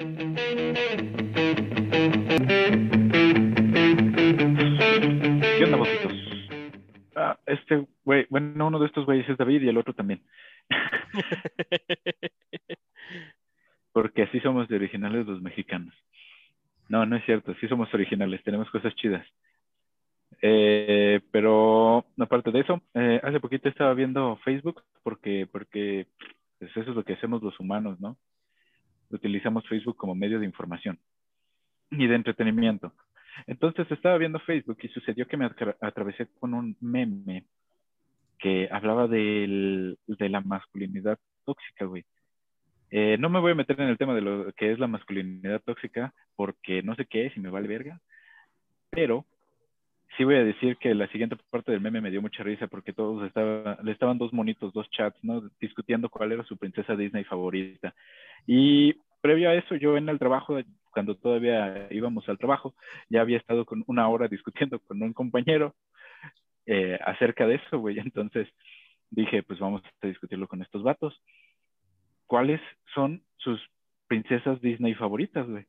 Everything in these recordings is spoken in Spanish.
¿Qué onda, vositos? Ah, este güey, bueno, uno de estos güeyes es David y el otro también. Porque así somos de originales los mexicanos. No, no es cierto, sí somos originales, tenemos cosas chidas. Eh, pero aparte de eso, eh, hace poquito estaba viendo Facebook porque, porque pues eso es lo que hacemos los humanos, ¿no? Utilizamos Facebook como medio de información y de entretenimiento. Entonces estaba viendo Facebook y sucedió que me atra- atravesé con un meme que hablaba de la masculinidad tóxica, güey. Eh, no me voy a meter en el tema de lo que es la masculinidad tóxica porque no sé qué es y me vale verga, pero sí voy a decir que la siguiente parte del meme me dio mucha risa porque todos estaban, le estaban dos monitos, dos chats, ¿no? Discutiendo cuál era su princesa Disney favorita. Y previo a eso, yo en el trabajo, cuando todavía íbamos al trabajo, ya había estado con una hora discutiendo con un compañero eh, acerca de eso, güey. Entonces dije, pues vamos a discutirlo con estos vatos. ¿Cuáles son sus princesas Disney favoritas, güey?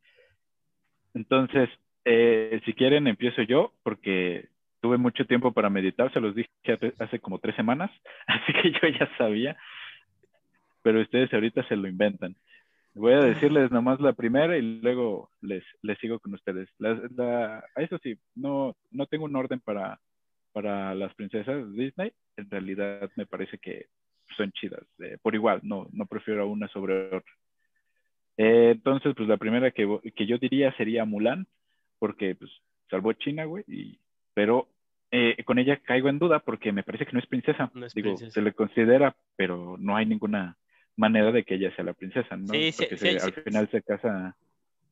Entonces, eh, si quieren, empiezo yo, porque tuve mucho tiempo para meditar, se los dije hace, como tres semanas, así que yo ya sabía, pero ustedes ahorita se lo inventan. Voy a decirles nomás la primera y luego les, les sigo con ustedes. La, la- eso sí, no, no tengo un orden para, para las princesas Disney. En realidad me parece que son chidas. eh, por igual, no, no prefiero una sobre otra. Eh, entonces, pues la primera que, que yo diría sería Mulan, porque pues salvó China, güey, y, pero eh, con ella caigo en duda porque me parece que no es princesa. No es Digo, princesa. se le considera, pero no hay ninguna manera de que ella sea la princesa, ¿no? Sí, porque sí, se- sí. al final se casa,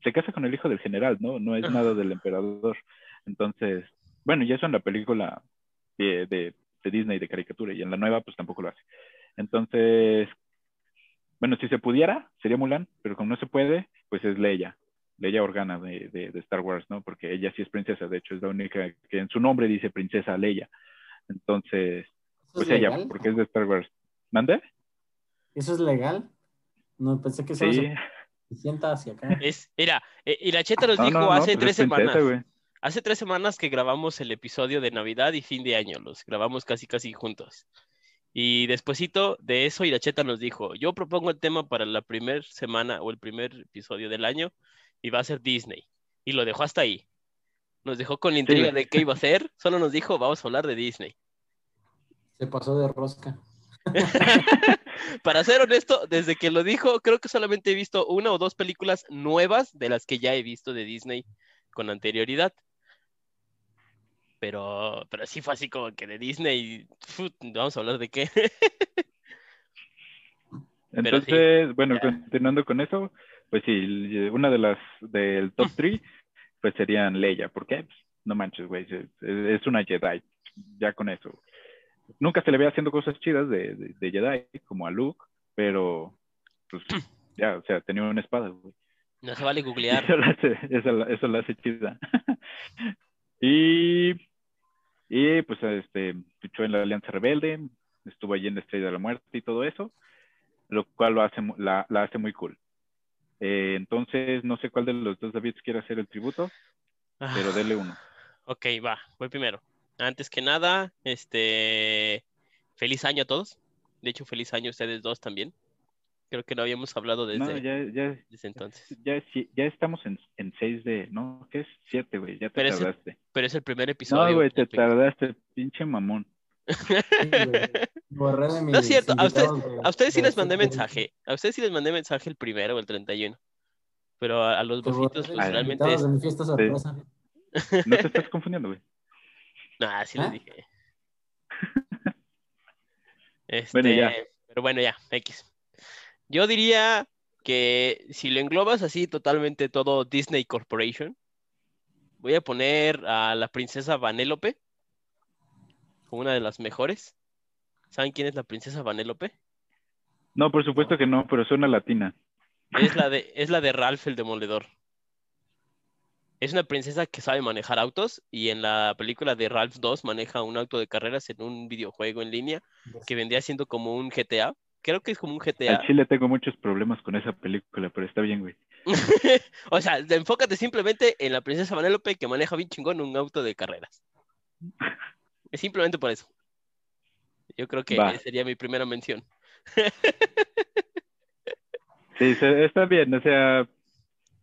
se casa con el hijo del general, ¿no? No es nada del emperador. Entonces, bueno, y eso en la película de, de, de Disney de caricatura y en la nueva pues tampoco lo hace. Entonces, bueno, si se pudiera, sería Mulan, pero como no se puede, pues es Leia, Leia Organa de, de, de Star Wars, ¿no? Porque ella sí es princesa, de hecho es la única que en su nombre dice princesa Leia. Entonces, ¿Eso pues es ella, legal? porque es de Star Wars. ¿Mande? ¿Eso es legal? No, pensé que solo Sí. se sienta hacia acá. Es, mira, eh, y la Cheta nos No, dijo no, no, hace pues tres princesa, semanas. Hace tres semanas que grabamos el episodio de Navidad y fin de año, los grabamos casi casi juntos. Y despuesito de eso, Iracheta nos dijo, yo propongo el tema para la primera semana o el primer episodio del año y va a ser Disney. Y lo dejó hasta ahí. Nos dejó con la intriga de qué iba a hacer, solo nos dijo, vamos a hablar de Disney. Se pasó de rosca. Para ser honesto, desde que lo dijo, creo que solamente he visto una o dos películas nuevas de las que ya he visto de Disney con anterioridad. Pero, pero sí fue así como que de Disney, vamos a hablar de qué. Sí, Entonces, bueno, ya. continuando con eso, pues sí, una de las del top 3, pues serían Leia. ¿Por qué? Pues, no manches, güey, es, es una Jedi, ya con eso. Nunca se le ve haciendo cosas chidas de, de, de Jedi, como a Luke, pero, pues, ya, o sea, tenía una espada, güey. no se vale Eso googlear. la hace, eso, eso la hace chida. y, y, pues, este, luchó en la Alianza Rebelde, estuvo allí en la Estrella de la Muerte y todo eso, lo cual lo hace, la, la hace muy cool. Eh, entonces, no sé cuál de los dos Davids quiere hacer el tributo, pero dele uno. Ok, va, voy primero. Antes que nada, este, feliz año a todos. De hecho, feliz año a ustedes dos también. Creo que no habíamos hablado desde, No, ya, ya, desde entonces. ya, ya estamos en, en 6 de, no, ¿qué es? 7, güey, ya te Pero tardaste. Pero es el primer episodio. No, güey, te tardaste, pinche mamón. Sí, güey. Borré de mis No es cierto, a ustedes- invitados de- A ustedes sí les mandé mensaje. A ustedes sí les mandé mensaje el primero o el 31. Pero a, a los bofitos, pues realmente invitados es. de mi fiesta sorpresa. No te estás confundiendo, güey. Nah, sí les ¿Ah? dije. Este, Bueno, ya. Pero bueno, ya, X. Yo diría que si lo englobas así totalmente todo Disney Corporation, voy a poner a la princesa Vanélope como una de las mejores. ¿Saben quién es la princesa Vanélope? No, por supuesto que no, pero suena latina. Es la de, es la de Ralph el Demoledor. Es una princesa que sabe manejar autos y en la película de Ralph 2 maneja un auto de carreras en un videojuego en línea que vendría siendo como un GTA. Creo que es como un GTA. Al chile tengo muchos problemas con esa película, pero está bien, güey. O sea, enfócate simplemente en la princesa Vanellope que maneja bien chingón un auto de carreras. Es simplemente por eso. Yo creo que Va. sería mi primera mención. Sí, está bien, o sea,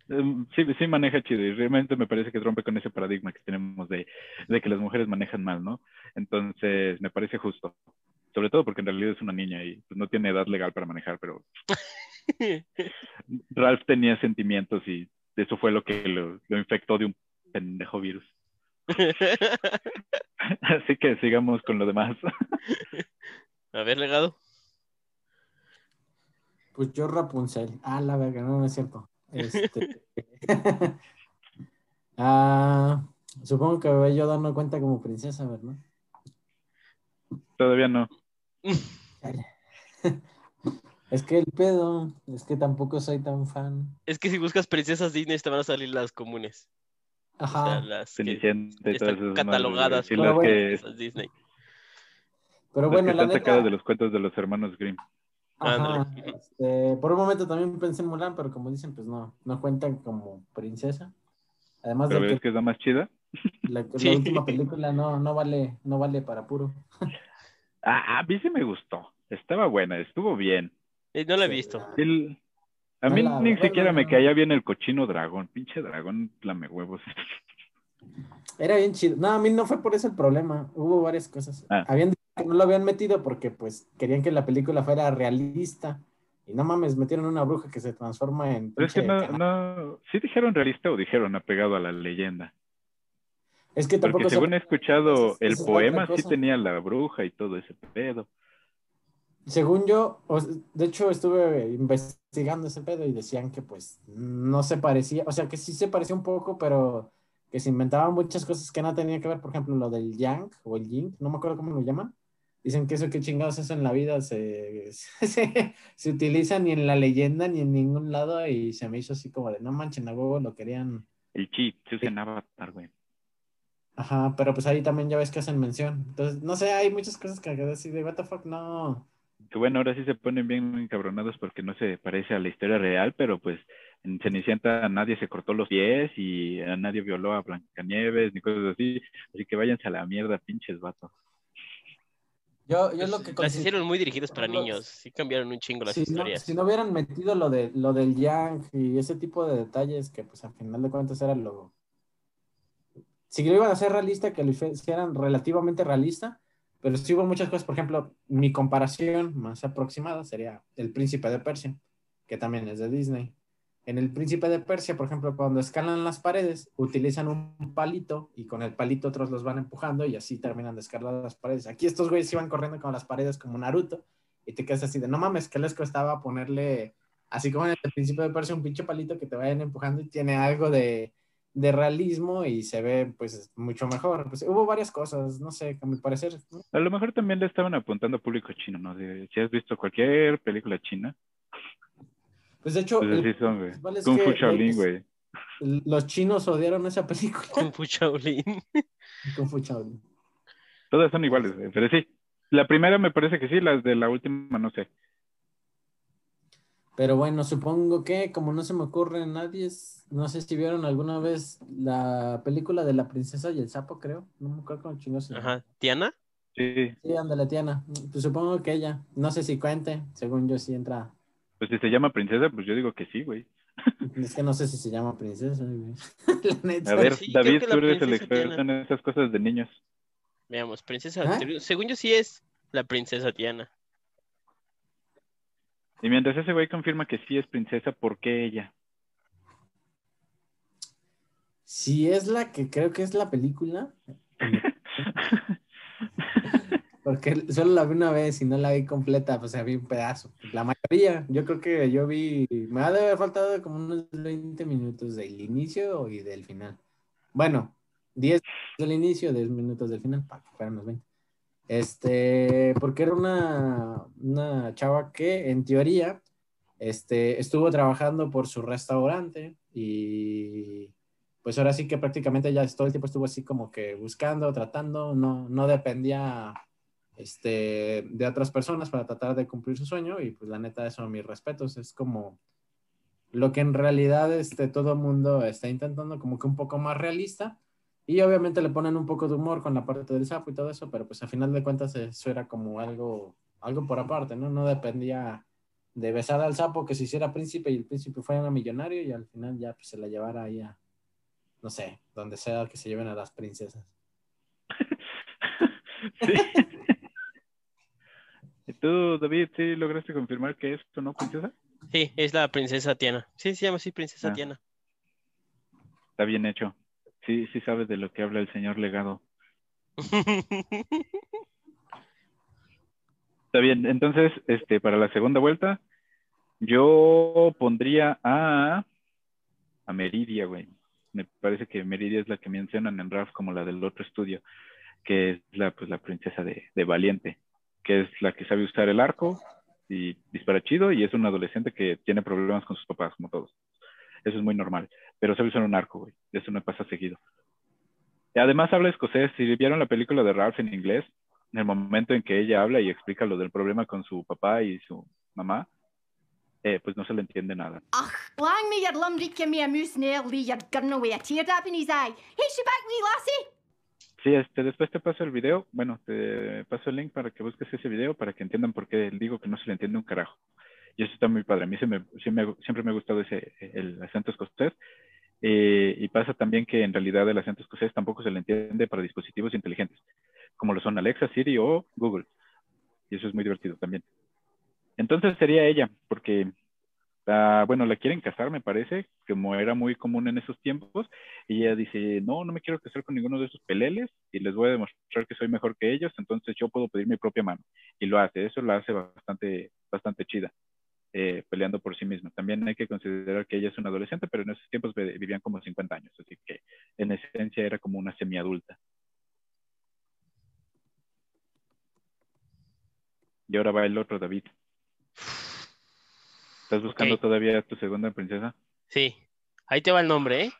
em, sí, sí maneja chido y realmente me parece que rompe con ese paradigma que tenemos de, de que las mujeres manejan mal, ¿no? Entonces, me parece justo. Sobre todo porque en realidad es una niña y pues, no tiene edad legal para manejar, pero Ralph tenía sentimientos y eso fue lo que lo, lo infectó de un pendejo virus. Así que sigamos con lo demás. A ver, legado. Pues yo Rapunzel. Ah, la verga, no, no es cierto. Este... ah, supongo que Yoda no cuenta como princesa, ¿verdad? Todavía no. Es que el pedo, es que tampoco soy tan fan. Es que si buscas princesas Disney te van a salir las comunes. O sea, Ajá. las que Cenicienta y todas están esas catalogadas Pero las bueno, Disney. Pero las bueno, que la están neta, sacadas de los cuentos de los hermanos Grimm. ajá, este, por un momento también pensé en Mulan, pero como dicen, pues no, no cuentan como princesa. Además Pero de ves que que es la más chida. la, la Sí. última película no, no vale, no vale para puro. Ah, a mí sí me gustó. Estaba buena, estuvo bien. Eh, no la he Sí, visto. A mí ni siquiera me caía bien el cochino dragón. Pinche dragón, lame huevos. Era bien chido. No, a mí no fue por eso el problema. Hubo varias cosas. Ah. Habían dicho que no lo habían metido porque pues querían que la película fuera realista. Y no mames, metieron una bruja que se transforma en. Pero es que no, no, ¿sí dijeron realista o dijeron apegado a la leyenda? Es que Porque tampoco se- según he escuchado, el poema sí tenía la bruja y todo ese pedo. Según yo, de hecho estuve investigando ese pedo y decían que pues no se parecía, o sea que sí se parecía un poco, pero que se inventaban muchas cosas que no tenían que ver, por ejemplo, lo del yang o el yin, no me acuerdo cómo lo llaman. Dicen que eso qué chingados eso en la vida se, se, se utiliza ni en la leyenda ni en ningún lado y se me hizo así como de no manchen a huevo, lo querían. El chi se usa en Avatar, güey. Ajá, pero pues ahí también ya ves que hacen mención. Entonces, no sé, hay muchas cosas que así de what the fuck, no. Que bueno, ahora sí se ponen bien encabronados porque no se parece a la historia real, pero pues en Cenicienta nadie se cortó los pies y a nadie violó a Blancanieves ni cosas así. Así que váyanse a la mierda, pinches vatos. Yo, yo lo que Las hicieron muy dirigidas para los- niños. Sí cambiaron un chingo las si no, historias. si no hubieran metido lo de lo del Yang y ese tipo de detalles que pues al final de cuentas era lo si lo iban a hacer realista que lo hicieran relativamente realista pero sí muchas cosas por ejemplo mi comparación más aproximada sería el príncipe de Persia que también es de Disney. En el príncipe de Persia por ejemplo cuando escalan las paredes utilizan un palito y con el palito otros los van empujando y así terminan de escalar las paredes. Aquí estos güeyes iban corriendo con las paredes como Naruto y te quedas así de, no mames, ¿qué les costaba ponerle, así como en el principio de Persia, un pinche palito que te vayan empujando y tiene algo de, de realismo y se ve pues mucho mejor? Pues hubo varias cosas, no sé, a mi parecer. ¿no? A lo mejor también le estaban apuntando a público chino, ¿no? De- si has visto cualquier película china, Pues de hecho, pues el así son, güey. Kung Fu Shaolin, los- güey. los chinos odiaron esa película. Kung Fu Shaolin. Kung Fu Shaolin. Todas son iguales, güey. Pero sí, la primera me parece que sí, las de la última no sé. Pero bueno, supongo que como no se me ocurre a nadie, es- no sé si vieron alguna vez la película de la princesa y el sapo, creo. No me acuerdo cómo llama. Ajá. ¿Tiana? Sí, Sí, ándale, Tiana. Pues supongo que ella. No sé si cuente, según yo sí entra. pues si se llama princesa, pues yo digo que sí, güey. Es que no sé si se llama princesa. güey. La neta. A ver, Sí, David, tú eres el experto en esas cosas de niños. Veamos, princesa. ¿Ah? Según yo sí es la princesa Tiana. Y mientras ese güey confirma que sí es princesa, ¿por qué ella? Si es la que creo que es la película, porque solo la vi una vez y no la vi completa, pues vi un pedazo. La mayoría, yo creo que yo vi, me ha de haber faltado como unos 20 minutos del inicio y del final. Bueno, 10 del inicio, 10 minutos del final, para que fueran los 20. Este, porque era una, una chava que en teoría este, estuvo trabajando por su restaurante y pues ahora sí que prácticamente ya todo el tiempo estuvo así como que buscando, tratando, no, no dependía este, de otras personas para tratar de cumplir su sueño y pues la neta eso mis respetos, es como lo que en realidad este, todo mundo está intentando como que un poco más realista. Y obviamente le ponen un poco de humor con la parte del sapo y todo eso, pero pues a final de cuentas eso era como algo, algo por aparte, ¿no? No dependía de besar al sapo que se hiciera príncipe y el príncipe fuera millonario y al final ya pues, se la llevara ahí a, no sé, donde sea que se lleven a las princesas. sí. ¿Y tú, David, sí lograste confirmar que es tu no princesa? Sí, es la princesa Tiana. Sí, se llama así, princesa Ah. Tiana. Está bien hecho. Sí, sí sabes de lo que habla el señor legado. Está bien, entonces, este, para la segunda vuelta, yo pondría a, a Meridia, güey. Me parece que Meridia es la que mencionan en Ralph como la del otro estudio, que es la, pues, la princesa de, de Valiente, que es la que sabe usar el arco y dispara chido y es una adolescente que tiene problemas con sus papás, como todos. Eso es muy normal, pero sabe usar un arco, güey. Eso me pasa seguido. Y además habla escocés. Si vieron la película de Ralph en inglés, en el momento en que ella habla y explica lo del problema con su papá y su mamá, eh, pues no se le entiende nada. Sí, este, después te paso el video, bueno, te paso el link para que busques ese video para que entiendan por qué digo que no se le entiende un carajo. Y eso está muy padre. A mí se me, siempre me ha gustado ese, el acento escocés. Eh, y pasa también que en realidad el acento escocés tampoco se le entiende para dispositivos inteligentes, como lo son Alexa, Siri o Google. Y eso es muy divertido también. Entonces sería ella, porque, ah, bueno, la quieren casar, me parece, como era muy común en esos tiempos. Y ella dice, no, no me quiero casar con ninguno de esos peleles y les voy a demostrar que soy mejor que ellos, entonces yo puedo pedir mi propia mano. Y lo hace, eso la hace bastante, bastante chida, peleando por sí misma. También hay que considerar que ella es una adolescente, pero en esos tiempos vi- vivían como 50 años, así que en esencia era como una semiadulta. Y ahora va el otro, David. ¿Estás buscando todavía tu segunda princesa? Sí, ahí te va el nombre, ¿eh?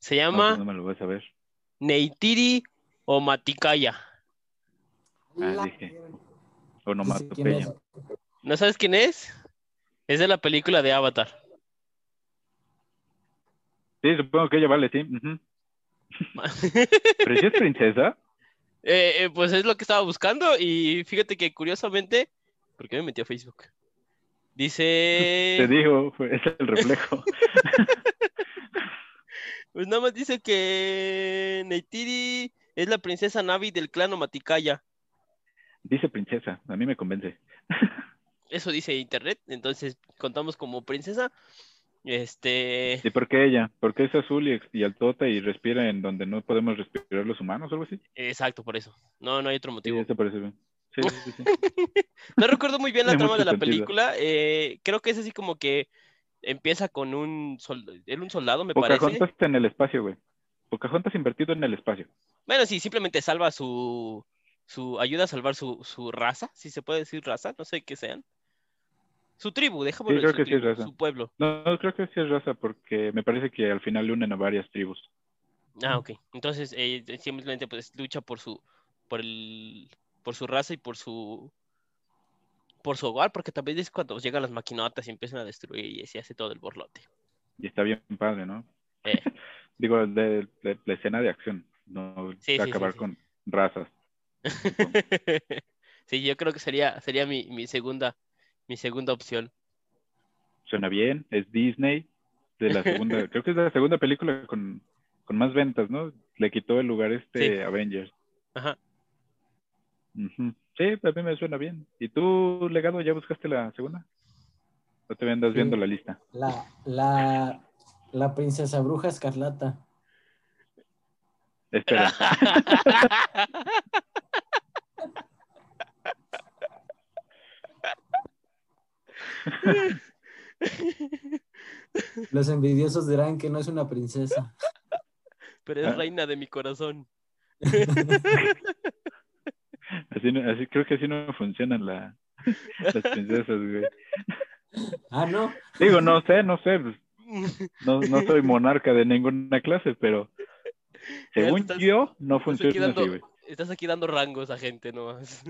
Se No, llama pues no me lo vas a ver. Neitiri o Maticaya. Ah, dije. Sí, ¿quién Onomatopeya. es? ¿No sabes quién es? Es de la película de Avatar. Sí, supongo que ella vale, sí. ujú. Pero es princesa, Eh, eh, pues es lo que estaba buscando y fíjate que curiosamente, ¿por qué me metí a Facebook? Dice, te digo, es el reflejo. pues nada más dice que Neytiri es la princesa Navi del clan Maticaya. Dice princesa, a mí me convence. Eso dice internet, entonces contamos como princesa. Este, ¿Y por qué ella? Porque es azul y, y altota y respira en donde no podemos respirar los humanos o algo así. exacto, por eso. No, no hay otro Sí, motivo. eso parece bien. Sí, sí, sí. No recuerdo muy bien la trama de la sentido. película. eh, creo que es así como que empieza con un, sol- era un soldado, me parece. Pocahontas en el espacio, güey. Pocahontas invertido en el espacio. Bueno, sí, simplemente salva su, su, ayuda a salvar su, su raza, si se puede decir raza, no sé qué sean. Su tribu, creo su que sí es raza. su pueblo. No, no, creo que sí es raza porque me parece que al final le unen a varias tribus. Ah, ok. Entonces, eh, simplemente pues lucha por su, por el, por su raza y por su, por su hogar, porque también es cuando llegan las maquinotas y empiezan a destruir y se hace todo el borlote. Y está bien padre, ¿no? Eh. Digo, de, de- la escena de acción, no Sí, sí, acabar sí, sí. con razas. Sí, yo creo que sería, sería mi, mi segunda, mi segunda opción. Suena bien, es Disney, de la segunda, creo que es la segunda película con, con más ventas, ¿no? Le quitó el lugar este Sí. Avengers. Ajá. Sí, a mí me suena bien. ¿Y tú, legado, ya buscaste la segunda? ¿O te andas Sí. viendo la lista? La, la, la princesa bruja escarlata. Espera, Los envidiosos dirán que no es una princesa. Pero es Ah. reina de mi corazón. así, no- así creo que así no funcionan la, las princesas, güey. Ah, no. Digo, no sé, no sé, pues, no, no soy monarca de ninguna clase, pero según estás- yo, no funciona dando, así, güey. estás aquí dando rangos a gente nomás.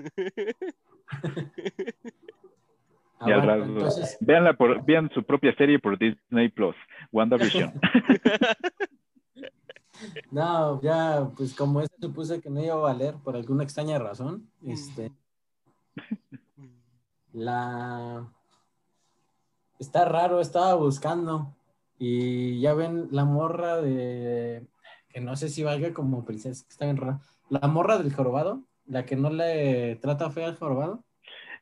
Y al rato, entonces, véanla por, vean su propia serie por Disney Plus, WandaVision. no, ya, pues como este supuse que no iba a valer por alguna extraña razón, este, la... Está raro, estaba buscando y ya ven la morra de... que no sé si valga como princesa, que está bien rara. La morra del jorobado, la que no le trata fea al jorobado.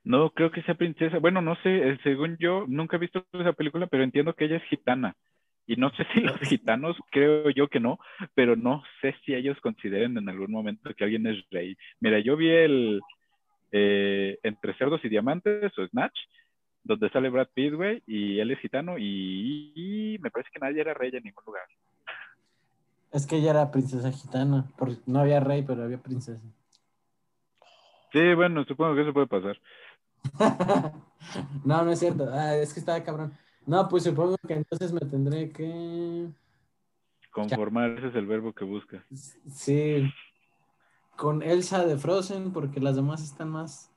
No creo que sea princesa. Bueno, no sé, eh, según yo, nunca he visto esa película, pero entiendo que ella es gitana. Y no sé si los gitanos, creo yo que no, pero no sé si ellos consideren en algún momento que alguien es rey. Mira, yo vi el eh, Entre Cerdos y Diamantes o Snatch, donde sale Brad Pitt, güey, y él es gitano, y, y me parece que nadie era rey en ningún lugar. Es que ella era princesa gitana, porque no había rey, pero había princesa. Sí, bueno, supongo que eso puede pasar. no, no es cierto. Ah, es que estaba cabrón. No, pues supongo que entonces me tendré que. Conformar, ese es el verbo que busca. Sí. Con Elsa de Frozen, porque las demás están más.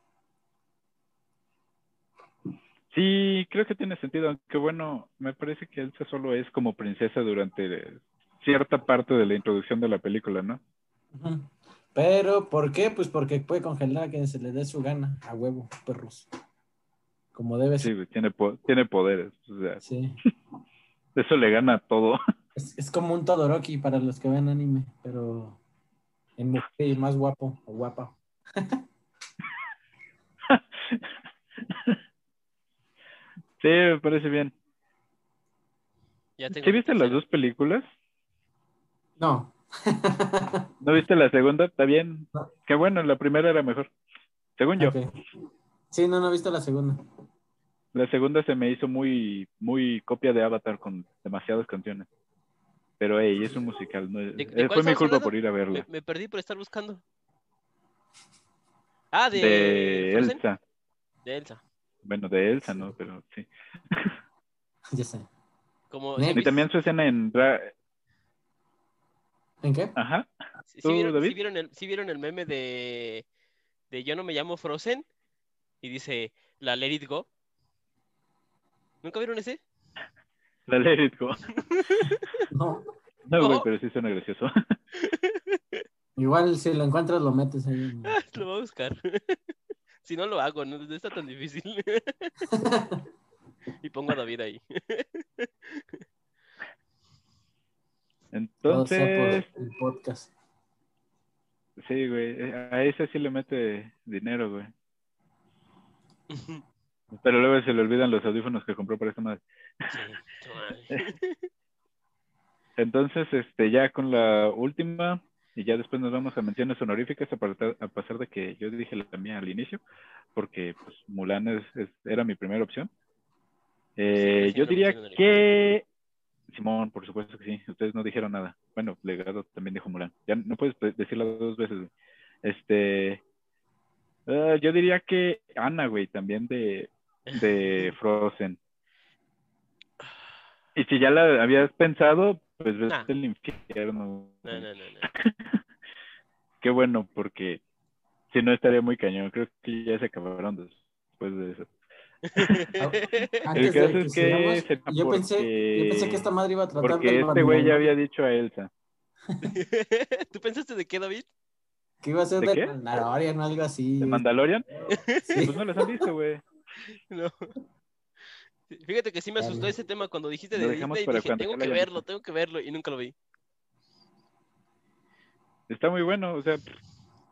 Sí, creo que tiene sentido, aunque bueno, me parece que Elsa solo es como princesa durante cierta parte de la introducción de la película, ¿no? Pero, ¿por qué? Pues porque puede congelar a quien se le dé su gana, a huevo, perros. Como debe Sí, ser. güey, tiene, po- tiene poderes, o sea, Sí. eso le gana a todo. Es, es como un Todoroki para los que ven anime, pero en mujer y más guapo o guapa. Sí, me parece bien. Ya ¿Sí viste las dos películas? No. ¿No viste la segunda? Está bien. No. Qué bueno, la primera era mejor. Según yo. Sí, no, no he visto la segunda. la segunda se me hizo muy, muy copia de Avatar con demasiadas canciones. Pero hey, es un musical. No, ¿De- de eh, fue mi culpa hablando? por ir a Me, verla. me perdí por estar buscando. Ah, de. Elsa. De Elsa. Bueno, de Elsa, ¿no? Pero sí. Ya sé. Como, Y ¿sí Y vis- también su escena en... ¿En qué? Ajá. sí- sí ¿Tú, vieron, David? vieron el, sí vieron el meme de, de Yo no me llamo Frozen? Y dice, la Let It Go. ¿Nunca vieron ese? La Let It Go. No. No, güey, No. pero sí suena gracioso. Igual si lo encuentras lo metes ahí. en- Lo voy a buscar. si no lo hago, no, no está tan difícil. y pongo a David ahí. Todo sea por Entonces, el podcast. sí, güey. eh, A ese sí le mete dinero, güey. Pero luego se le olvidan los audífonos que compró para esta madre. Sí. Entonces, este, ya con la última, y ya después nos vamos a menciones honoríficas, a, partar- a pesar de que yo dije la mía al inicio, porque pues, Mulan es, es- era mi primera opción. Eh, sí, yo diría que Simón, por supuesto que sí. Ustedes no dijeron nada. Bueno, Legado también dijo Mulan. Ya no puedes decirla dos veces. Este, ah, yo diría que Ana, güey, también de, de Frozen. Y si ya la habías pensado, pues vete Nah. al infierno. No, no, no, no. Qué bueno, porque si no estaría muy cañón. Creo que ya se acabaron después de eso. Antes caso de es que yo pensé, yo pensé que esta madre iba a tratar Porque del este güey ya había dicho a Elsa. ¿Tú pensaste de qué, David? que iba a ser ¿De? Mandalorian o algo así. ¿De Mandalorian? Sí. Pues no las han visto, güey. No. Fíjate que sí me asustó Dale. ese tema cuando dijiste Lo de dejamos Disney y para dije, cuando tengo que verlo, tengo que verlo, y nunca lo vi. Está muy bueno, o sea,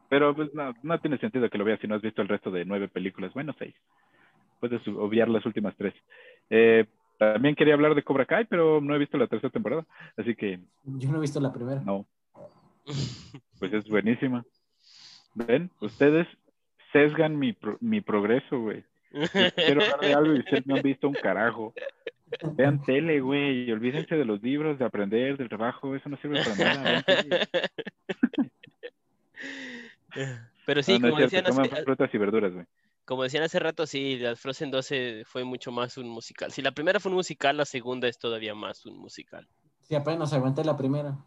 pero pues no, no tiene sentido que lo veas si no has visto el resto de nueve películas. Bueno, seis. Puedes obviar las últimas tres. Eh, también quería hablar de Cobra Kai, pero no he visto la tercera temporada. Así que Yo no he visto la primera. no, pues es buenísima. ¿Ven? Ustedes sesgan mi, pro- mi progreso, güey. Quiero hablar de algo y ustedes no han visto un carajo. Vean tele, güey, y olvídense de los libros, de aprender, del trabajo, eso no sirve para nada. Pero sí, No, no como, decían frutas y verduras, güey. Como decían hace rato, sí, las Frozen 12 fue mucho más un musical. Si la primera fue un musical, la segunda es todavía más un musical. Sí, apenas aguanté la primera.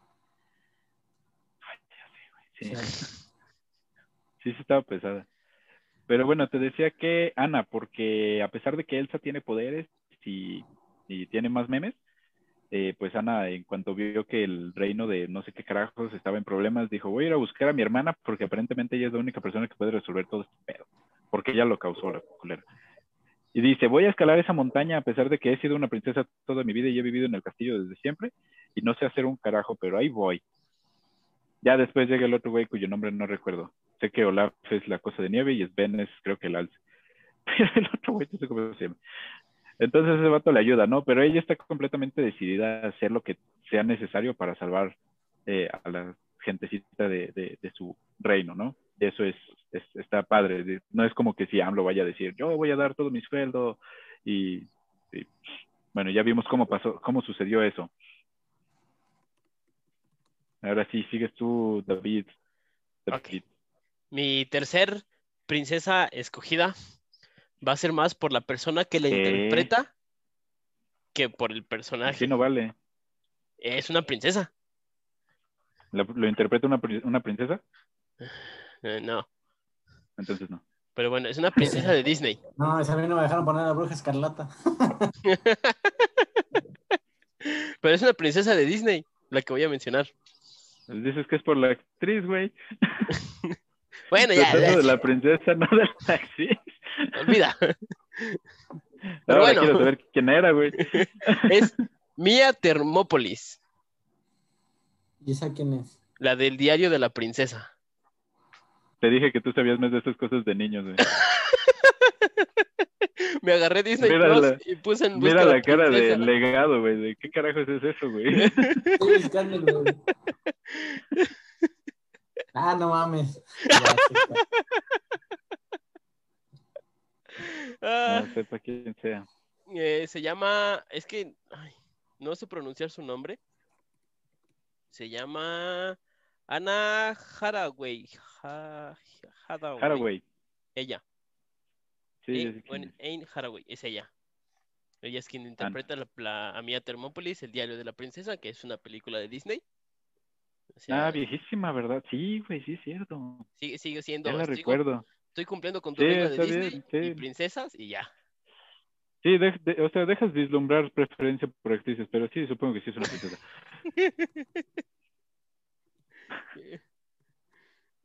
Sí, sí, sí estaba pesada. Pero bueno, te decía que Ana, porque a pesar de que Elsa tiene poderes y, y tiene más memes, eh, pues Ana, en cuanto vio que el reino de no sé qué carajos estaba en problemas, dijo, voy a ir a buscar a mi hermana porque aparentemente ella es la única persona que puede resolver todo este pedo, porque ella lo causó la culera. Y dice, voy a escalar esa montaña a pesar de que he sido una princesa toda mi vida y he vivido en el castillo desde siempre y no sé hacer un carajo, pero ahí voy. Ya después llega el otro güey cuyo nombre no recuerdo. Sé que Olaf es la cosa de nieve y Sven es creo que el alce. Pero el otro güey no se. Entonces ese vato le ayuda, ¿no? Pero ella está completamente decidida a hacer lo que sea necesario para salvar eh, a la gentecita de su reino, ¿no? Eso es, es, está padre. No es como que si AMLO vaya a decir, yo voy a dar todo mi sueldo y, y, bueno, ya vimos cómo pasó, cómo sucedió eso. Ahora sí, sigues tú, David. David. Mi tercer princesa escogida va a ser más por la persona que la ¿Qué? interpreta que por el personaje. Así no vale. Es una princesa. ¿Lo, lo interpreta una, una princesa? Eh, no, Entonces no. pero bueno, es una princesa de Disney. No, esa a mí no me dejaron poner a la bruja escarlata. Pero es una princesa de Disney, la que voy a mencionar. Dices que es por la actriz, güey. Bueno, ya, ya, de la princesa, no de la actriz. olvida. Ahora bueno. quiero saber quién era, güey. Es Mia Thermopolis, ¿Y esa quién es? la del diario de la princesa. Te dije que tú sabías más de esas cosas de niños, güey. Me agarré Disney Mira Plus la- y puse en Mira la cara de legado, güey. ¿De qué carajos es eso, güey? Estoy buscándolo, güey. Ah, no mames. Ah, No sepa quién sea. eh, se llama, es que ay, no sé pronunciar su nombre. Se llama Ana Haraway. Ha- Hathaway. Haraway. Ella. Sí, bueno, es. Ain Haraway, es ella. Ella es quien interpreta la, la- a Mia Thermopolis, El diario de la princesa, que es una película de Disney. O sea, Ah, viejísima, ¿verdad? Sí, güey, sí, es cierto. sigue, sigue siendo. Ya la estoy, recuerdo. estoy cumpliendo con tu Sí, de Disney bien, y sí. princesas y ya. Sí, de- de- o sea, dejas vislumbrar preferencia por actrices, pero sí, supongo que sí es una princesa.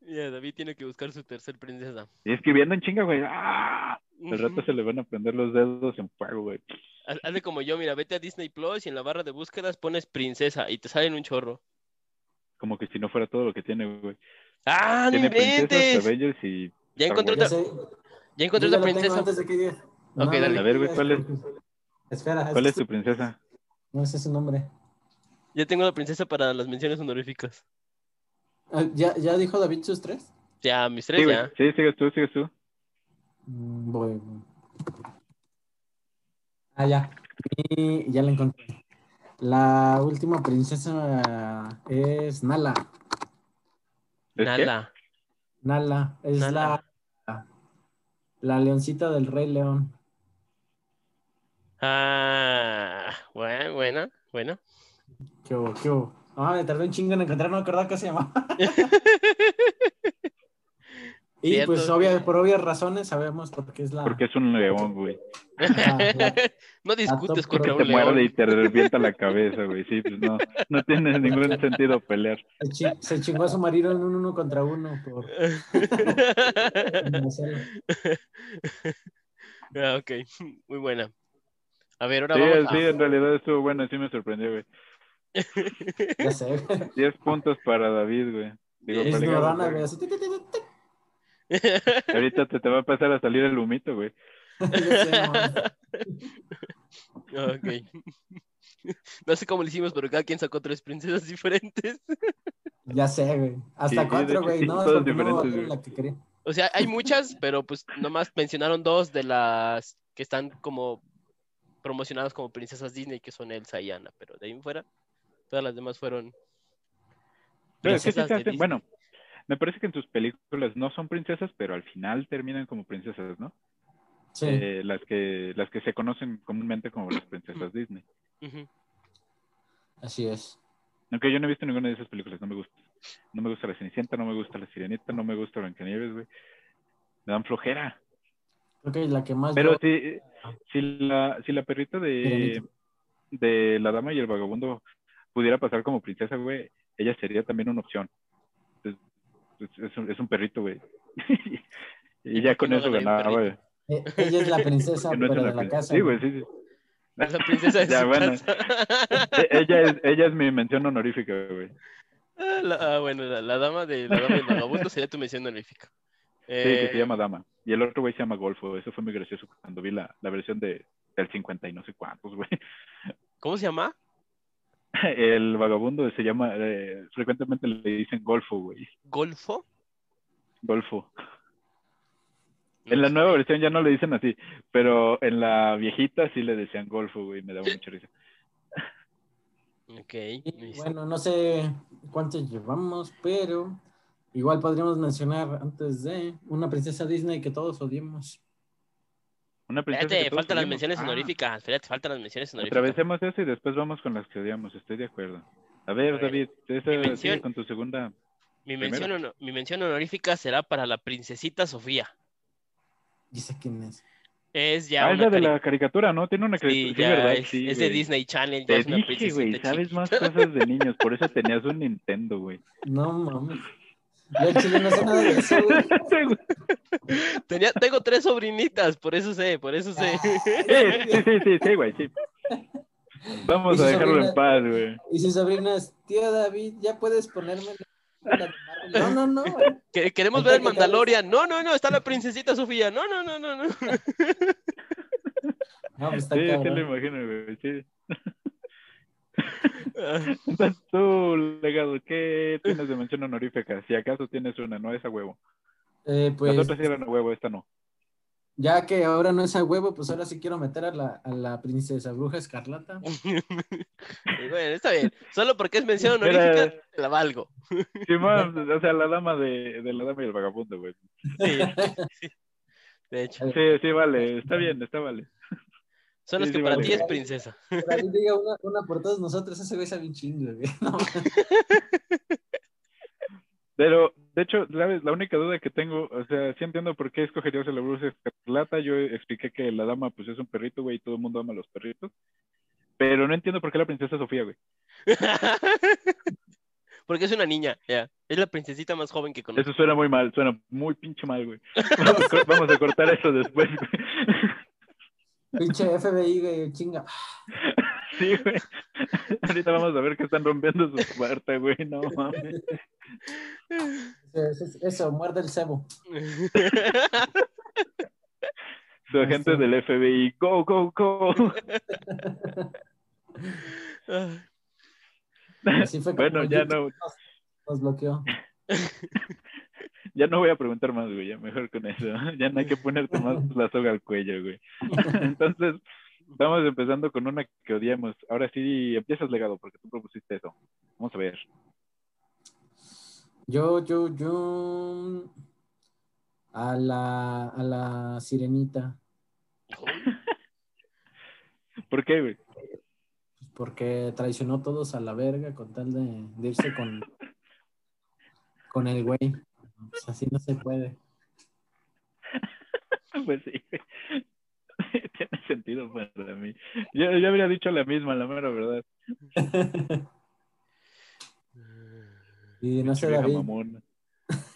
Ya, David tiene que buscar su tercer princesa. Y escribiendo en chinga, güey. ¡Ah! Al rato se le van a prender los dedos en fuego, güey. Haz- Hazle como yo, mira, vete a Disney Plus y en la barra de búsquedas pones princesa y te salen un chorro. Como que si no fuera todo lo que tiene, güey. ¡Ah, no Tiene princesas, inventes! Avengers y... Ya encontré otra, ya encontré otra ya lo tengo princesa. antes de que. Ok, dale. no A ver, güey, ¿cuál es? Espera. ¿Cuál es tu princesa? No sé su nombre. Ya tengo la princesa para las menciones honoríficas. Ah, ¿Ya, ¿Ya dijo David sus tres? Ya, mis tres Sí, ya. Sí, sigues tú, sigues tú. Mm, Voy. Ah, ya. Y ya la encontré. La última princesa es Nala. ¿Es qué? Nala. Nala. Es Nala. la la leoncita del Rey León. Ah, bueno, buena, buena. ¿Qué hubo? ¿Qué hubo? Ah, me tardé un chingo en encontrar, no me acordaba cómo se llamaba. y Cierto. pues obvia, por obvias razones sabemos por qué es la... Porque es un león, güey. No discutes top contra Te un muerde y león. te revienta la cabeza, güey. Sí, pues no, no tiene ningún sentido pelear. se, chi- se chingó a su marido en un uno contra uno por. Ah, ok, muy buena. A ver, ahora Sí, vamos sí, a... en realidad estuvo bueno, sí me sorprendió, güey. Ya sé. 10 puntos para David, güey. Digo, Es para Norana. Ahorita te, te va a pasar a salir el humito, güey. No mames. Ok. No sé cómo lo hicimos, pero cada quien sacó tres princesas diferentes. Ya sé, güey. Hasta Sí, cuatro, güey. sí, No, todas porque no diferentes, era güey. la que quería. O sea, hay muchas, pero pues nomás mencionaron dos de las que están como promocionadas como princesas Disney, que son Elsa y Anna, pero de ahí en fuera, todas las demás fueron Pero es que sí princesas se de hacen- bueno, me parece que en sus películas no son princesas, pero al final terminan como princesas, ¿no? Sí. Eh, las que las que se conocen comúnmente como las princesas Disney. Así es. Aunque yo no he visto ninguna de esas películas, no me gusta. No me gusta la Cenicienta, no me gusta la Sirenita, no me gusta Blancanieves, güey. Me dan flojera. Creo que la que más Pero yo- si, si la, si la perrita de, Sirenita. de la dama y el vagabundo pudiera pasar como princesa, güey, ella sería también una opción. Es, un, es un perrito, güey. y ¿Y ya con no eso ganaba. perrito? eh, ella es la princesa, no pero de la princesa. casa. Sí, güey, sí, sí. La princesa de Ya, su bueno. casa. E- ella, es, ella es mi mención honorífica, güey. Ah, la- ah, bueno, la, la dama de la dama del vagabundo sería tu mención honorífica. Sí, que Eh, se llama Dama. Y el otro güey se llama Golfo. Eso fue muy gracioso cuando vi la, la versión de, del 50 y no sé cuántos, güey. ¿Cómo se llama? El vagabundo se llama, eh, frecuentemente le dicen Golfo, güey. ¿Golfo? Golfo. En la nueva versión ya no le dicen así, pero en la viejita sí le decían Golfo, güey. Me daba mucha risa. Ok. Y, bueno, no sé cuántos llevamos, pero igual podríamos mencionar antes de una princesa Disney que todos odiemos. Una princesa Espérate, que faltan las menciones Ah, honoríficas. Espérate, faltan las menciones honoríficas. Atravesemos eso y después vamos con las que odiamos. Estoy de acuerdo. A ver, A ver, David, esa mención- con tu segunda. Mi mención, mi mención honorífica será para la princesita Sofía. Dice quién es. Es ya ah, es la de la caricatura, ¿no? Tiene una Sí, caricatura. ya ¿verdad? es, Sí, es de. Disney Channel. Ya Te dije, güey, sabes más cosas de niños, por eso tenías un Nintendo, güey. No mames. Yo en Chile no sé nada de eso, güey. Tenía, tengo tres sobrinitas, por eso sé, por eso sé. Sí, sí, sí, sí, sí, güey, sí. Vamos ¿Y su a dejarlo sobrina? en paz, güey. Y sus sobrinas, tío David, ya puedes ponerme la de Marvel?" No, no, no. güey. Queremos ver el Mandalorian. No, no, no, está la princesita Sofía. No, no, no, no, no. No, pues está Sí, sí cabrón. lo imagino, güey, sí. Entonces tú, legado, ¿qué tienes de mención honorífica? Si acaso tienes una, no es a huevo. Eh, Las pues otras sí eran a huevo, esta no. ya que ahora no es a huevo, pues ahora sí quiero meter a la, a la princesa bruja escarlata. y bueno, está bien. Solo porque es mención Era- honorífica, la valgo. Simón, o sea, la dama de, de la dama y el vagabundo, güey. Sí, sí. De hecho, Sí, sí, vale, está bien, está vale. Son las Sí, que sí, para ti es princesa. David diga una, una por todos nosotros, ese güey sabe un chingo, güey. No, Pero, de hecho. La única duda que tengo, o sea, sí entiendo por qué escogerías a la bruja escarlata. Yo expliqué que la dama, pues, es un perrito, güey, y todo el mundo ama a los perritos. Pero no entiendo por qué la princesa Sofía, güey. Porque es una niña, ya. Es la princesita más joven que conozco. Eso suena muy mal, suena muy pinche mal, güey. Vamos a, cor- vamos a cortar eso después, güey. Pinche FBI, güey, chinga. Sí, güey. Ahorita vamos a ver que están rompiendo su puerta, güey. No mames. Eso, eso, muerde el cebo. Su agente Sí. del FBI. Go, go, go. Así fue Bueno, ya YouTube no, Nos bloqueó. ya no voy a preguntar más, güey. Ya mejor con eso. Ya no hay que ponerte más la soga al cuello, güey. Entonces, vamos empezando con una que odiamos. Ahora sí, empiezas legado porque tú propusiste eso. Vamos a ver. Yo, yo, yo. A la, a la sirenita. ¿Por qué, güey? Porque traicionó a todos a la verga con tal de, de irse con, con el güey. Pues así no se puede. Pues sí. Tiene sentido para mí. Yo, yo habría dicho la misma, la mera verdad. Y no sé, David. mamona.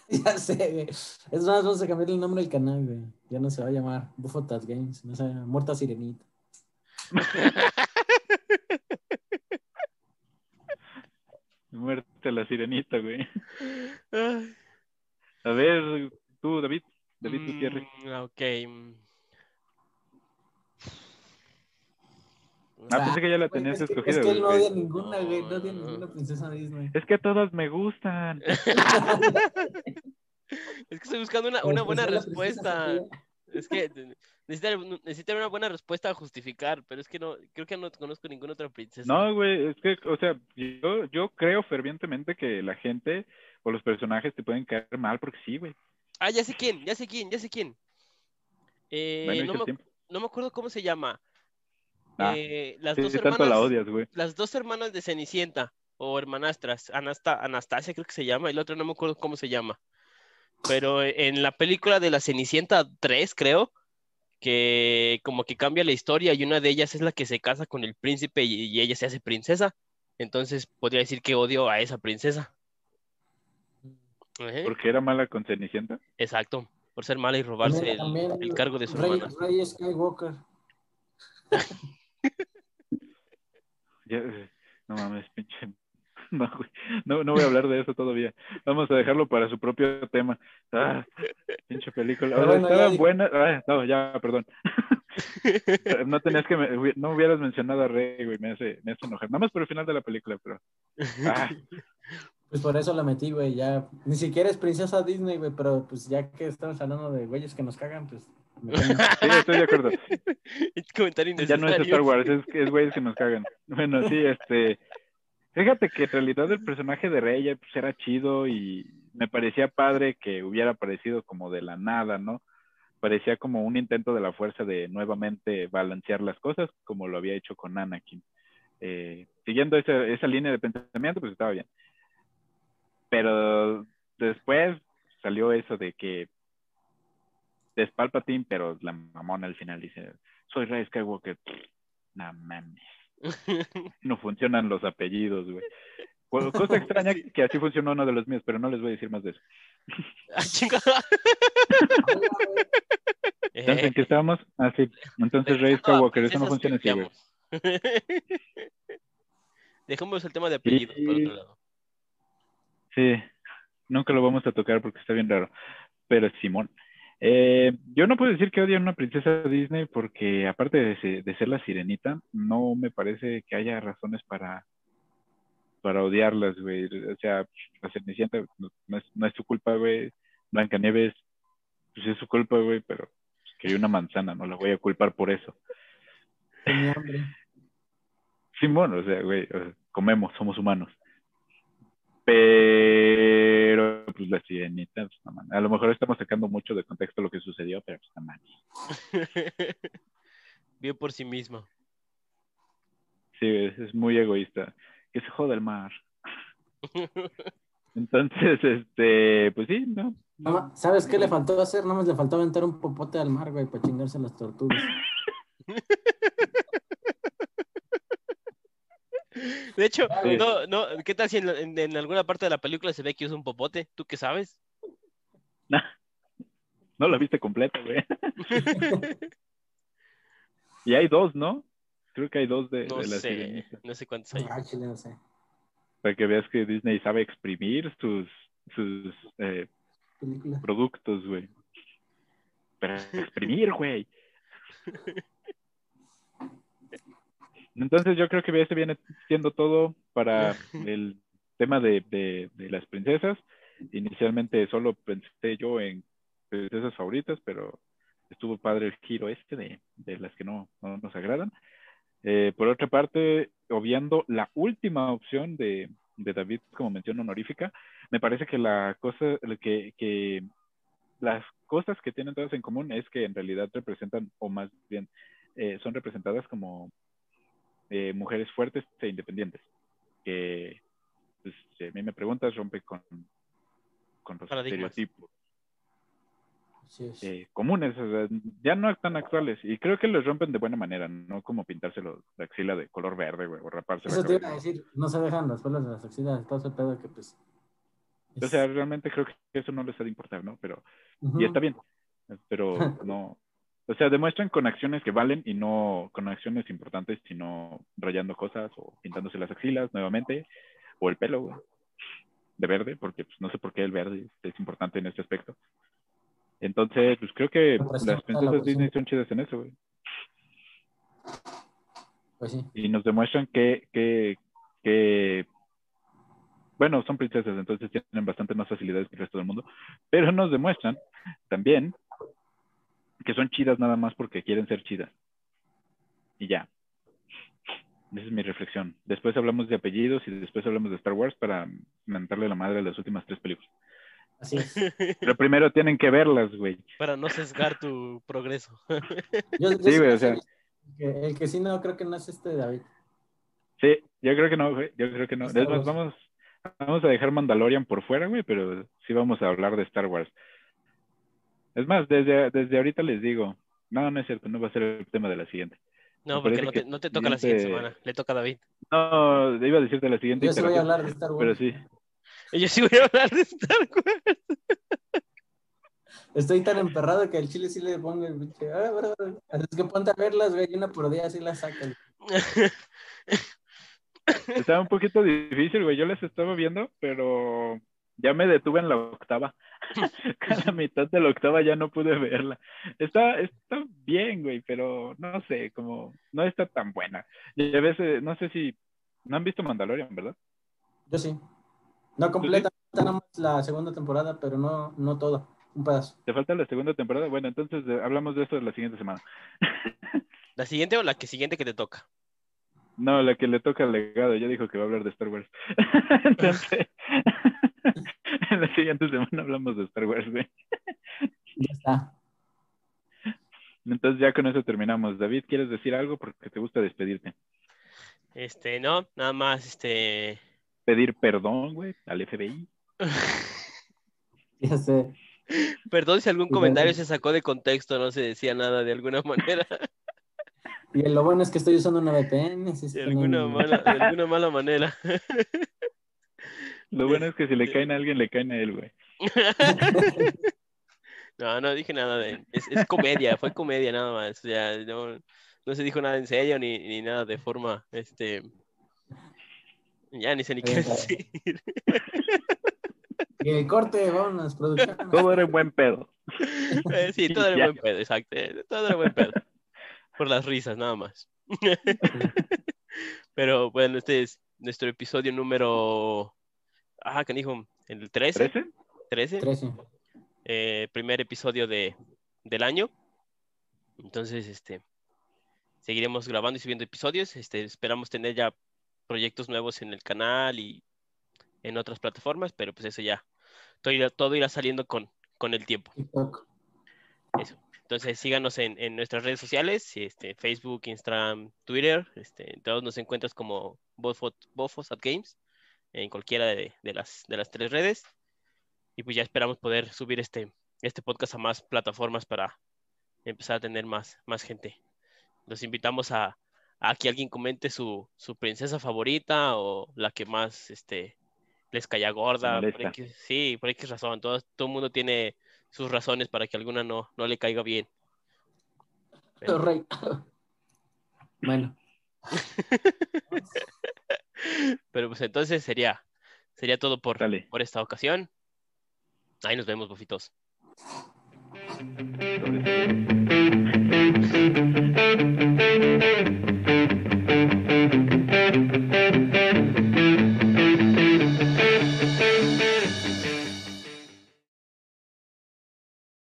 Ya sé, güey. Es más, vamos a cambiar el nombre del canal, güey. Ya no se va a llamar Bufotas Games, no sé, Muerta Sirenita. Muerte la sirenita, güey. Ay. A ver, tú, David. David Gutiérrez. Mm, ok. mm. Ah, pensé que ya la tenías es que, escogida, Es que él no odia ninguna, güey. No odia ninguna princesa Disney. Es que todas me gustan. Es que estoy buscando una, una buena Pues, respuesta. Es que necesitan una buena respuesta a justificar, pero es que no, creo que no conozco ninguna otra princesa. No, güey, es que, o sea, yo, yo creo fervientemente que la gente o los personajes te pueden caer mal porque sí, güey. Ah, ya sé quién, ya sé quién, ya sé quién. Eh, Bueno, no, me, tiempo. no me acuerdo cómo se llama. Ah, Eh, las Sí, dos sí, hermanas, la odias, güey. las dos hermanas de Cenicienta o hermanastras, Anasta, Anastasia creo que se llama, y la otra no me acuerdo cómo se llama. Pero en la película de la Cenicienta 3, creo, que como que cambia la historia y una de ellas es la que se casa con el príncipe y, y ella se hace princesa. Entonces podría decir que odio a esa princesa. Porque era mala con Cenicienta. Exacto, por ser mala y robarse el, También el cargo de su Rey, hermana. Rey Skywalker. Ya, eh, no mames, pinche. No, güey. no, no voy a hablar de eso todavía. Vamos a dejarlo para su propio tema. Ah, pinche película. Bueno, ya estaba buena. Ah, no, ya, perdón. no tenías que. me- No hubieras mencionado a Rey, güey. Me hace, me hace enojar. Nada más por el final de la película, pero. Ah, Pues por eso la metí, güey. Ya ni siquiera es princesa Disney, güey, pero pues ya que estamos hablando de güeyes que nos cagan, pues. sí, estoy de acuerdo. Comentario Ya no es. Star Wars, es, es güeyes que nos cagan. Bueno, sí, este. Fíjate que en realidad el personaje de Rey pues, era chido y me parecía padre que hubiera aparecido como de la nada, ¿no? Parecía como un intento de la fuerza de nuevamente balancear las cosas, como lo había hecho con Anakin. Eh, siguiendo esa, esa línea de pensamiento, pues estaba bien. Pero después salió eso de que es Palpatine, pero la mamona al final dice, soy Rey Skywalker. No mames. No funcionan los apellidos, güey. Co- Cosa extraña Sí. que así funcionó uno de los míos, pero no les voy a decir más de eso. Ah. ¿Entonces en qué estábamos? Ah, sí. Entonces Rey Skywalker, eso no funciona así, güey. Dejemos el tema de apellidos por otro lado. Sí, nunca lo vamos a tocar porque está bien raro. Pero Simón, eh, yo no puedo decir que odio a una princesa Disney porque aparte de, se- de ser la sirenita, no me parece que haya razones para, para odiarlas, güey. O sea, la Cenicienta no, no es, no es su culpa, güey. Blancanieves, pues es su culpa, güey, pero pues, quería una manzana, no la voy a culpar por eso. Tenía hambre. Simón, o sea, güey, o sea, comemos, somos humanos. Pero, pues la sirenita, pues, no. A lo mejor estamos sacando mucho de contexto lo que sucedió, pero pues no mames. Bien por sí misma. Sí, es, es muy egoísta. Que se joda el mar. Entonces, este, pues sí, no. Más- ¿Sabes qué le faltó hacer? Nada más le faltó aventar un popote al mar, güey, para chingarse las tortugas. De hecho, Sí. no, no, ¿qué tal si en, en- en alguna parte de la película se ve que es un popote? ¿Tú qué sabes? No la viste completa, güey. Y hay dos, ¿no? Creo que hay dos de, No de la sé, sirenita. no sé cuántos hay. Ah, chile, no sé. Para que veas que Disney sabe exprimir sus, sus eh, productos, güey. Para exprimir, güey. Entonces yo creo que este viene siendo todo para el tema de, de- de las princesas. Inicialmente solo pensé yo en princesas favoritas, pero estuvo padre el giro este de, de las que no, no nos agradan. Eh, por otra parte, obviando la última opción de, de David como mención honorífica, me parece que la cosa, que, que las cosas que tienen todas en común es que en realidad representan, o más bien, eh, son representadas como eh, mujeres fuertes e independientes. Que, pues, si a mí me preguntas, rompe con, con los Paradigmas. estereotipos es. eh, comunes, o sea, ya no tan actuales. Y creo que los rompen de buena manera, no como pintárselo la axila de color verde, güey, o raparse Eso te iba a decir, no se dejan las pelas de las axilas, todo ese pedo que pues. O sea, realmente creo que eso no les ha de importar, ¿no? Pero, Ujú. y está bien, pero no. O sea, demuestran con acciones que valen y no con acciones importantes, sino rayando cosas o pintándose las axilas nuevamente, o el pelo, güey, de verde, porque pues, no sé por qué el verde es importante en este aspecto. Entonces, pues creo que La las la princesas presión. Disney son chidas en eso, güey. Pues sí. y nos demuestran que, que, que, bueno, son princesas, entonces tienen bastante más facilidades que el resto del mundo, pero nos demuestran también que son chidas nada más porque quieren ser chidas. Y ya. Esa es mi reflexión. Después hablamos de apellidos y después hablamos de Star Wars para mentarle la madre a las últimas tres películas. Así es. Pero primero tienen que verlas, güey. Para no sesgar tu progreso. Yo, yo Sí, güey, o sea. que el que sí no creo que no es este David. Sí, yo creo que no, güey. Yo creo que no. Star Es más, Wars. vamos, Vamos a dejar Mandalorian por fuera, güey, pero sí vamos a hablar de Star Wars. Es más, desde, desde ahorita les digo, no, no es cierto, no va a ser el tema de la siguiente. No, porque no te, no te toca la siguiente semana, le toca a David. No, iba a decirte la siguiente, Yo sí pero, voy a hablar de Star Wars. pero sí. Yo sí voy a hablar de Star Wars. Estoy tan emperrado que al chile sí le pongo el pinche. "Ah, bro, bro". Así es que ponte a verlas, güey, una por día así las sacan. Estaba un poquito difícil, güey. Yo las estaba viendo, pero ya me detuve en la octava. Cada mitad de la octava ya no pude verla. Está, está bien, güey, pero no sé, como no está tan buena. Y a veces, no sé si no han visto Mandalorian, ¿verdad? Yo sí. No completa, nada más la segunda temporada, pero no, no toda. Un pedazo. ¿Te falta la segunda temporada? Bueno, entonces eh, hablamos de eso la siguiente semana. ¿La siguiente o la que siguiente que te toca? No, la que le toca al legado, ya dijo que va a hablar de Star Wars. Entonces, en la siguiente semana hablamos de Star Wars, güey. Ya está. Entonces ya con eso terminamos. David, ¿quieres decir algo? Porque te gusta despedirte. Este, no, nada más, este. Pedir perdón, güey, al FBI. Ya sé. Perdón si algún comentario se sacó de contexto, no se decía nada de alguna manera, Y lo bueno es que estoy usando una VPN. de estoy alguna en- mala, de alguna mala manera. Lo bueno es que si le caen a alguien, le caen a él, güey. No, no dije nada de. Es, es comedia, fue comedia nada más. O sea, no, no se dijo nada en serio ni, ni nada de forma, este. Ya ni sé ni qué Venga. decir. Y el corte, vámonos, producción. Todo era en buen pedo. Eh, sí, todo era Ya. buen pedo, exacto. eh, Todo era buen pedo. Por las risas, nada más. Pero bueno, este es nuestro episodio número. Ah, canijo, el 13. ¿Trece? 13. 13. eh, primer episodio de, del año. Entonces, este, seguiremos grabando y subiendo episodios. Este, esperamos tener ya proyectos nuevos en el canal y en otras plataformas, pero pues eso ya, todo irá, todo irá saliendo con, con el tiempo. TikTok. Entonces, síganos en, en nuestras redes sociales, este, Facebook, Instagram, Twitter. Este, todos nos encuentras como Bofos, Bofos at Games, en cualquiera de, de las, de las tres redes. Y pues ya esperamos poder subir este, este podcast a más plataformas para empezar a tener más, más gente. Los invitamos a, a que alguien comente su, su princesa favorita o la que más este, les caía gorda. Por. X- sí, por X razón. Todo, todo el mundo tiene sus razones para que alguna no, no le caiga bien. Pero- Rey. Bueno, Pero pues entonces sería, sería todo por, Dale. por esta ocasión. Ahí nos vemos, bofitos.